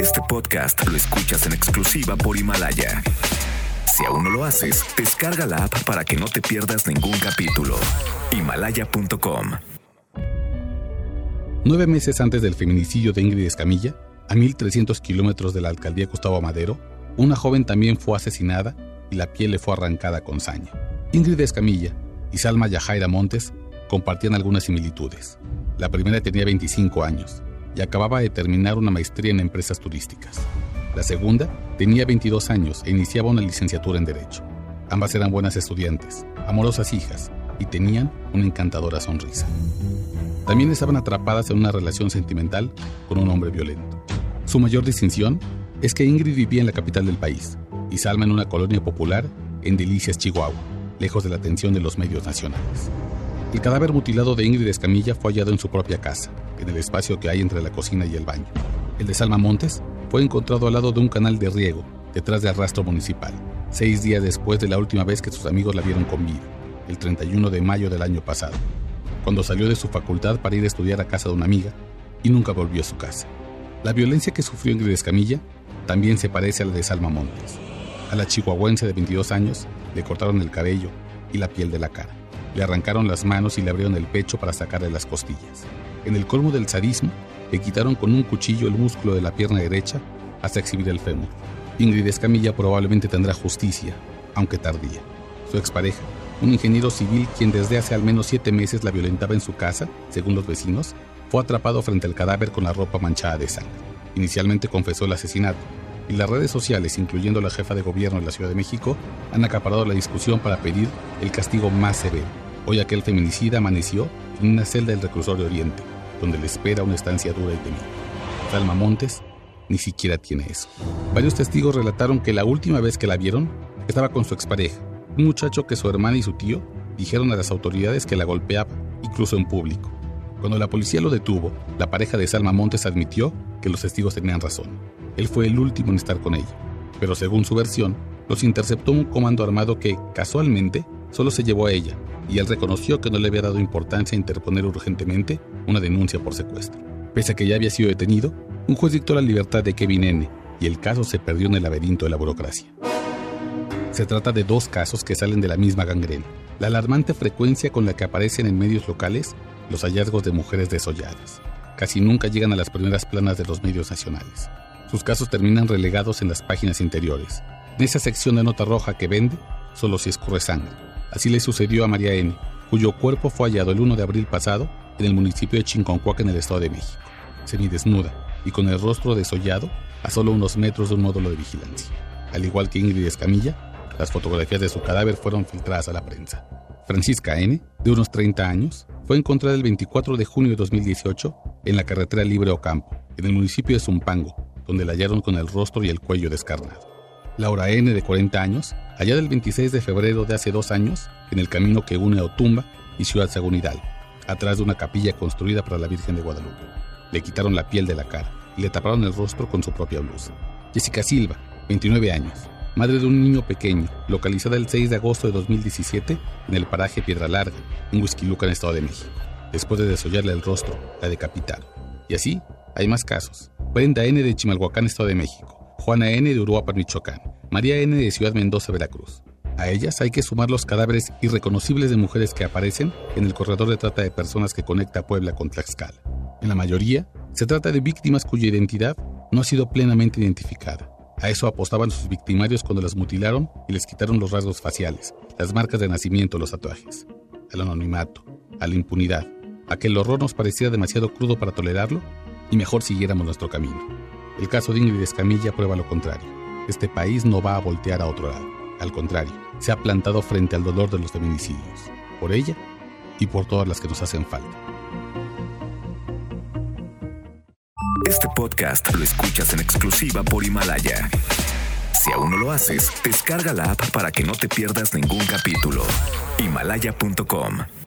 Este podcast lo escuchas en exclusiva por Himalaya. Si aún no lo haces, descarga la app para que no te pierdas ningún capítulo. Himalaya.com. Nueve meses antes del feminicidio de Ingrid Escamilla, a 1.300 kilómetros de la alcaldía Gustavo Madero, una joven también fue asesinada y la piel le fue arrancada con saña. Ingrid Escamilla y Salma Yajaira Montes compartían algunas similitudes. La primera tenía 25 años y acababa de terminar una maestría en empresas turísticas. La segunda tenía 22 años e iniciaba una licenciatura en Derecho. Ambas eran buenas estudiantes, amorosas hijas y tenían una encantadora sonrisa. También estaban atrapadas en una relación sentimental con un hombre violento. Su mayor distinción es que Ingrid vivía en la capital del país y Salma en una colonia popular en Delicias, Chihuahua, lejos de la atención de los medios nacionales. El cadáver mutilado de Ingrid Escamilla fue hallado en su propia casa, en el espacio que hay entre la cocina y el baño. El de Salma Montes fue encontrado al lado de un canal de riego, detrás del rastro municipal, seis días después de la última vez que sus amigos la vieron con vida, el 31 de mayo del año pasado, cuando salió de su facultad para ir a estudiar a casa de una amiga y nunca volvió a su casa. La violencia que sufrió Ingrid Escamilla también se parece a la de Salma Montes. A la chihuahuense de 22 años le cortaron el cabello y la piel de la cara. Le arrancaron las manos y le abrieron el pecho para sacarle las costillas. En el colmo del sadismo, le quitaron con un cuchillo el músculo de la pierna derecha hasta exhibir el fémur. Ingrid Escamilla probablemente tendrá justicia, aunque tardía. Su expareja, un ingeniero civil quien desde hace al menos siete meses la violentaba en su casa, según los vecinos, fue atrapado frente al cadáver con la ropa manchada de sangre. Inicialmente confesó el asesinato, y las redes sociales, incluyendo la jefa de gobierno de la Ciudad de México, han acaparado la discusión para pedir el castigo más severo. Hoy aquel feminicida amaneció en una celda del reclusorio Oriente, donde le espera una estancia dura y temida. Salma Montes ni siquiera tiene eso. Varios testigos relataron que la última vez que la vieron estaba con su expareja, un muchacho que su hermana y su tío dijeron a las autoridades que la golpeaba, incluso en público. Cuando la policía lo detuvo, la pareja de Salma Montes admitió que los testigos tenían razón. Él fue el último en estar con ella, pero según su versión, los interceptó un comando armado que, casualmente, solo se llevó a ella, y él reconoció que no le había dado importancia a interponer urgentemente una denuncia por secuestro. Pese a que ya había sido detenido, un juez dictó la libertad de Kevin N. y el caso se perdió en el laberinto de la burocracia. Se trata de dos casos que salen de la misma gangrena. La alarmante frecuencia con la que aparecen en medios locales los hallazgos de mujeres desolladas. Casi nunca llegan a las primeras planas de los medios nacionales. Sus casos terminan relegados en las páginas interiores. En esa sección de nota roja que vende, solo si escurre sangre. Así le sucedió a María N., cuyo cuerpo fue hallado el 1 de abril pasado en el municipio de Chinconcuac en el Estado de México, semidesnuda y con el rostro desollado a solo unos metros de un módulo de vigilancia. Al igual que Ingrid Escamilla, las fotografías de su cadáver fueron filtradas a la prensa. Francisca N., de unos 30 años, fue encontrada el 24 de junio de 2018 en la carretera Libre Ocampo, en el municipio de Zumpango, donde la hallaron con el rostro y el cuello descarnado. Laura N., de 40 años, hallada el 26 de febrero de hace dos años, en el camino que une Otumba y Ciudad Sagún atrás de una capilla construida para la Virgen de Guadalupe. Le quitaron la piel de la cara y le taparon el rostro con su propia blusa. Jessica Silva, 29 años, madre de un niño pequeño, localizada el 6 de agosto de 2017 en el paraje Piedra Larga, en Huizquiluca, en Estado de México. Después de desollarle el rostro, la decapitaron. Y así, hay más casos. Brenda N. de Chimalhuacán, Estado de México. Juana N. de Uruapan, Michoacán. María N. de Ciudad Mendoza, Veracruz. A ellas hay que sumar los cadáveres irreconocibles de mujeres que aparecen en el corredor de trata de personas que conecta Puebla con Tlaxcala. En la mayoría, se trata de víctimas cuya identidad no ha sido plenamente identificada. A eso apostaban sus victimarios cuando las mutilaron y les quitaron los rasgos faciales, las marcas de nacimiento, los tatuajes. Al anonimato, a la impunidad, a que el horror nos pareciera demasiado crudo para tolerarlo y mejor siguiéramos nuestro camino. El caso de Ingrid Escamilla prueba lo contrario. Este país no va a voltear a otro lado. Al contrario, se ha plantado frente al dolor de los feminicidios. Por ella y por todas las que nos hacen falta. Este podcast lo escuchas en exclusiva por Himalaya. Si aún no lo haces, descarga la app para que no te pierdas ningún capítulo. Himalaya.com